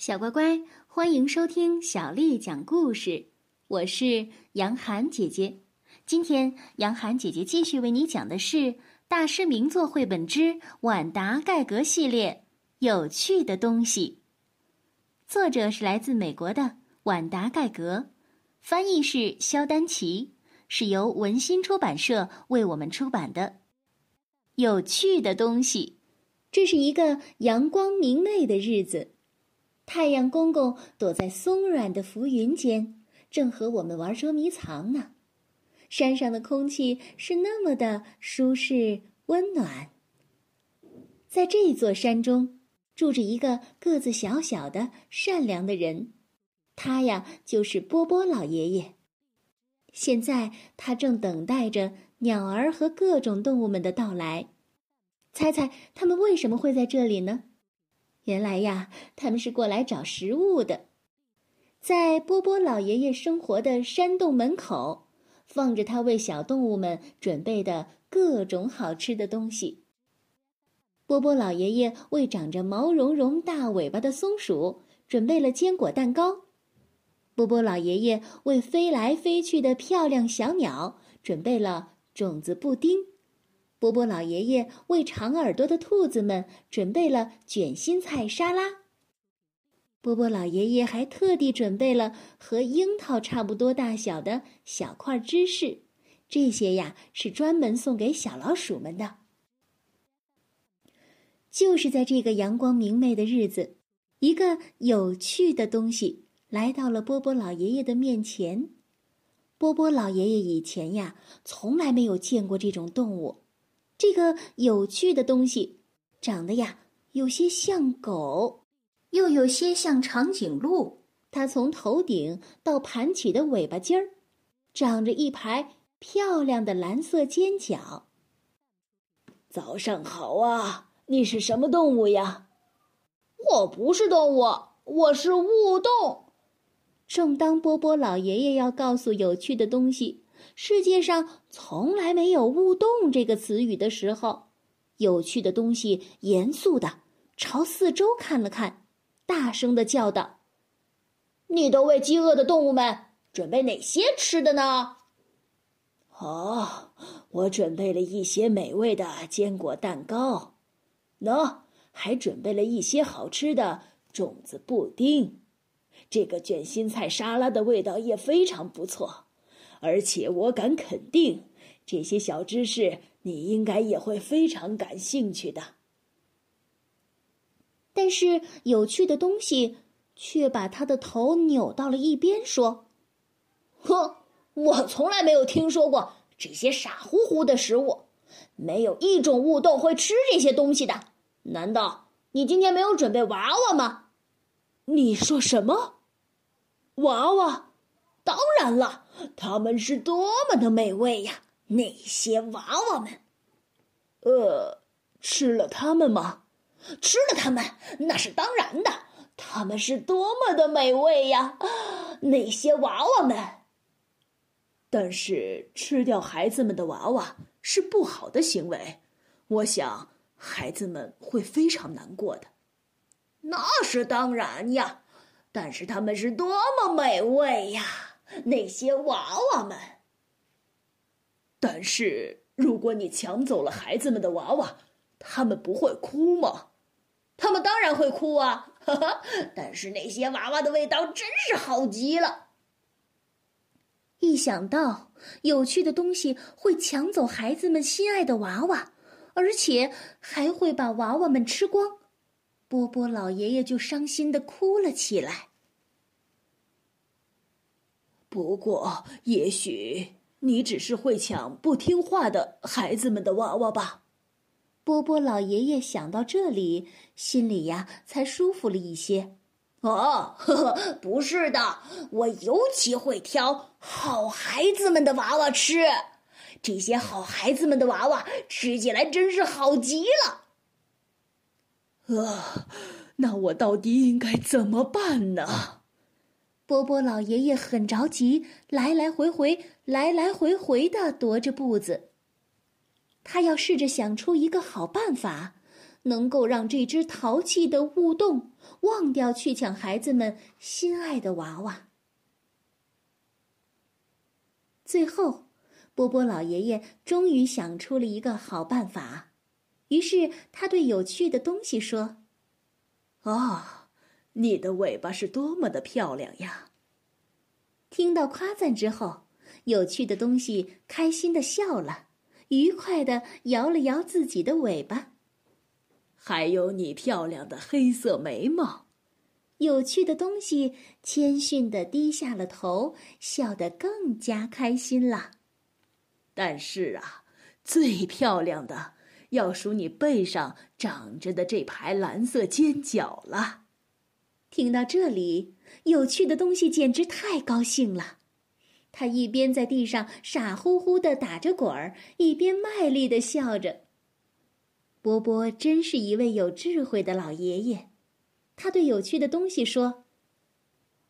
小乖乖，欢迎收听小丽讲故事。我是杨涵姐姐。今天，杨涵姐姐继续为你讲的是《大师名作绘本之晚达盖格系列》有趣的东西。作者是来自美国的晚达盖格，翻译是肖丹奇，是由文心出版社为我们出版的。有趣的东西，这是一个阳光明媚的日子。太阳公公躲在松软的浮云间，正和我们玩捉迷藏呢。山上的空气是那么的舒适温暖。在这座山中，住着一个个子小小的、善良的人，他呀就是波波老爷爷。现在他正等待着鸟儿和各种动物们的到来。猜猜他们为什么会在这里呢？原来呀，他们是过来找食物的。在波波老爷爷生活的山洞门口，放着他为小动物们准备的各种好吃的东西。波波老爷爷为长着毛茸茸大尾巴的松鼠准备了坚果蛋糕。波波老爷爷为飞来飞去的漂亮小鸟准备了种子布丁。波波老爷爷为长耳朵的兔子们准备了卷心菜沙拉。波波老爷爷还特地准备了和樱桃差不多大小的小块芝士，这些呀是专门送给小老鼠们的。就是在这个阳光明媚的日子，一个有趣的东西来到了波波老爷爷的面前。波波老爷爷以前呀从来没有见过这种动物。这个有趣的东西，长得呀有些像狗，又有些像长颈鹿。它从头顶到盘起的尾巴尖儿，长着一排漂亮的蓝色尖角。早上好啊！你是什么动物呀？我不是动物，我是雾洞。正当波波老爷爷要告诉有趣的东西。世界上从来没有“勿动”这个词语的时候，有趣的东西严肃的朝四周看了看，大声的叫道：“你都为饥饿的动物们准备哪些吃的呢？”“哦，我准备了一些美味的坚果蛋糕，喏，还准备了一些好吃的种子布丁，这个卷心菜沙拉的味道也非常不错。”而且我敢肯定，这些小知识你应该也会非常感兴趣的。但是有趣的东西却把他的头扭到了一边，说：“哼，我从来没有听说过这些傻乎乎的食物，没有一种物动会吃这些东西的。难道你今天没有准备娃娃吗？”你说什么？娃娃？当然了。他们是多么的美味呀！那些娃娃们，呃，吃了它们吗？吃了它们，那是当然的。他们是多么的美味呀！那些娃娃们。但是吃掉孩子们的娃娃是不好的行为，我想孩子们会非常难过的。那是当然呀，但是他们是多么美味呀！那些娃娃们。但是，如果你抢走了孩子们的娃娃，他们不会哭吗？他们当然会哭啊！哈哈。但是那些娃娃的味道真是好极了。一想到有趣的东西会抢走孩子们心爱的娃娃，而且还会把娃娃们吃光，波波老爷爷就伤心的哭了起来。不过，也许你只是会抢不听话的孩子们的娃娃吧。波波老爷爷想到这里，心里呀才舒服了一些。哦，呵呵，不是的，我尤其会挑好孩子们的娃娃吃。这些好孩子们的娃娃吃起来真是好极了。啊，那我到底应该怎么办呢？波波老爷爷很着急，来来回回，来来回回的踱着步子。他要试着想出一个好办法，能够让这只淘气的雾洞忘掉去抢孩子们心爱的娃娃。最后，波波老爷爷终于想出了一个好办法，于是他对有趣的东西说：“哦，你的尾巴是多么的漂亮呀！”听到夸赞之后，有趣的东西开心的笑了，愉快的摇了摇自己的尾巴。还有你漂亮的黑色眉毛。有趣的东西谦逊的低下了头，笑得更加开心了。但是啊，最漂亮的要数你背上长着的这排蓝色尖角了。听到这里，有趣的东西简直太高兴了，他一边在地上傻乎乎的打着滚儿，一边卖力的笑着。波波真是一位有智慧的老爷爷。他对有趣的东西说：“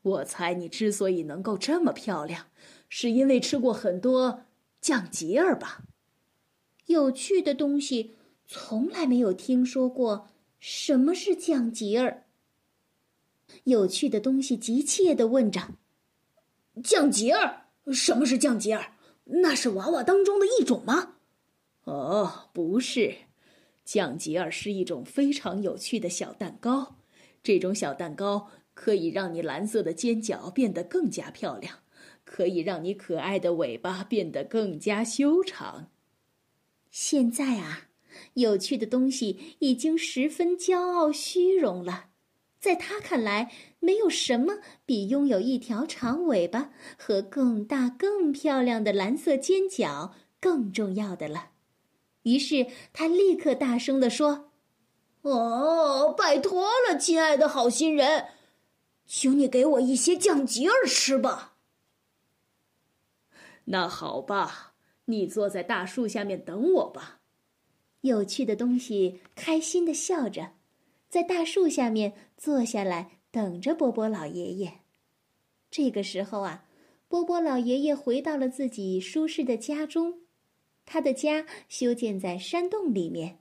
我猜你之所以能够这么漂亮，是因为吃过很多酱吉儿吧？”有趣的东西从来没有听说过什么是酱吉儿。有趣的东西急切的问着：“酱吉儿？什么是酱吉儿？那是娃娃当中的一种吗？”“哦，不是，酱吉儿是一种非常有趣的小蛋糕。”这种小蛋糕可以让你蓝色的尖角变得更加漂亮，可以让你可爱的尾巴变得更加修长。现在啊，有趣的东西已经十分骄傲虚荣了，在他看来，没有什么比拥有一条长尾巴和更大、更漂亮的蓝色尖角更重要的了。于是他立刻大声地说。哦，拜托了，亲爱的好心人，请你给我一些酱吉儿吃吧。那好吧，你坐在大树下面等我吧。有趣的东西开心的笑着，在大树下面坐下来等着波波老爷爷。这个时候啊，波波老爷爷回到了自己舒适的家中，他的家修建在山洞里面。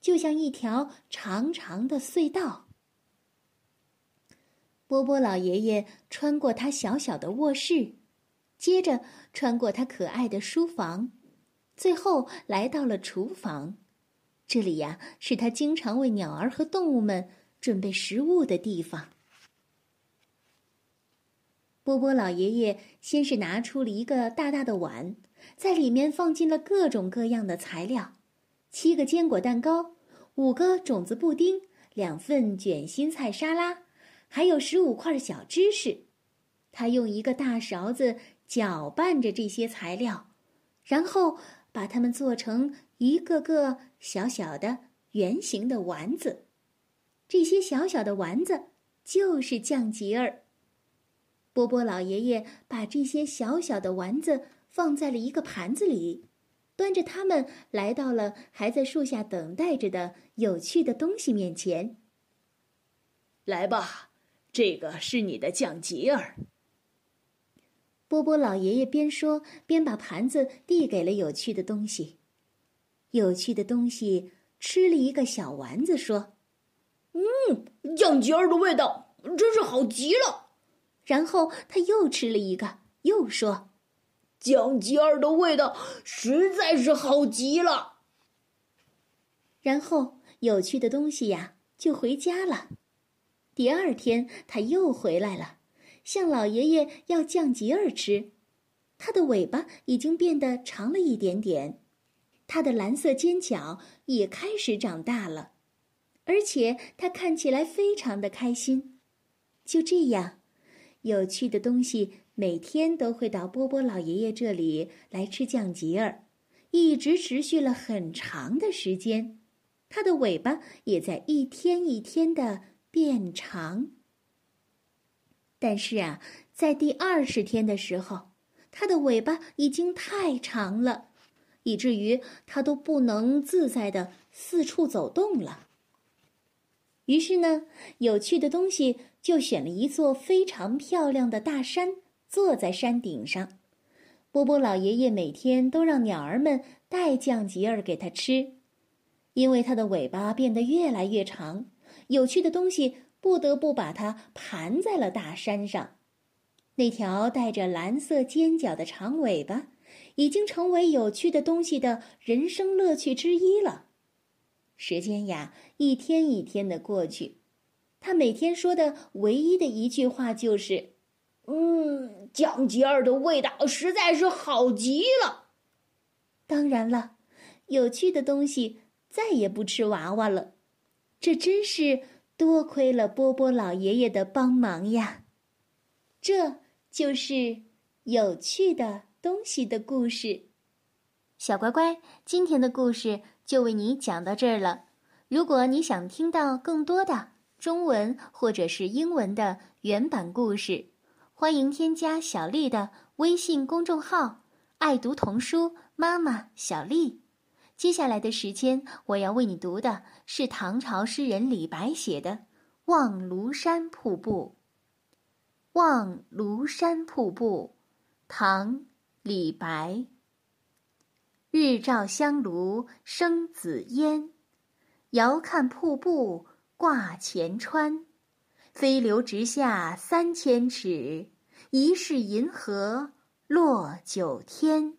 就像一条长长的隧道。波波老爷爷穿过他小小的卧室，接着穿过他可爱的书房，最后来到了厨房。这里呀，是他经常为鸟儿和动物们准备食物的地方。波波老爷爷先是拿出了一个大大的碗，在里面放进了各种各样的材料。七个坚果蛋糕，五个种子布丁，两份卷心菜沙拉，还有十五块小芝士。他用一个大勺子搅拌着这些材料，然后把它们做成一个个小小的圆形的丸子。这些小小的丸子就是酱吉儿。波波老爷爷把这些小小的丸子放在了一个盘子里。端着它们来到了还在树下等待着的有趣的东西面前。来吧，这个是你的酱吉儿。波波老爷爷边说边把盘子递给了有趣的东西。有趣的东西吃了一个小丸子，说：“嗯，酱吉儿的味道真是好极了。”然后他又吃了一个，又说。酱吉儿的味道实在是好极了。然后有趣的东西呀就回家了。第二天他又回来了，向老爷爷要酱吉儿吃。他的尾巴已经变得长了一点点，他的蓝色尖角也开始长大了，而且他看起来非常的开心。就这样，有趣的东西。每天都会到波波老爷爷这里来吃酱吉儿，一直持续了很长的时间。它的尾巴也在一天一天的变长。但是啊，在第二十天的时候，它的尾巴已经太长了，以至于它都不能自在的四处走动了。于是呢，有趣的东西就选了一座非常漂亮的大山。坐在山顶上，波波老爷爷每天都让鸟儿们带酱吉儿给他吃。因为它的尾巴变得越来越长，有趣的东西不得不把它盘在了大山上。那条带着蓝色尖角的长尾巴，已经成为有趣的东西的人生乐趣之一了。时间呀，一天一天的过去，他每天说的唯一的一句话就是：“嗯，酱吉儿的味道实在是好极了。”当然了，有趣的东西再也不吃娃娃了，这真是多亏了波波老爷爷的帮忙呀！这就是有趣的东西的故事。小乖乖，今天的故事就为你讲到这儿了。如果你想听到更多的中文或者是英文的原版故事，欢迎添加小丽的微信公众号“爱读童书”。妈妈小丽，接下来的时间我要为你读的是唐朝诗人李白写的《望庐山瀑布》。《望庐山瀑布》，唐·李白。日照香炉生紫烟，遥看瀑布挂前川。飞流直下三千尺，疑是银河落九天。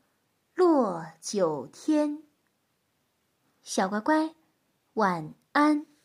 落九天，小乖乖，晚安。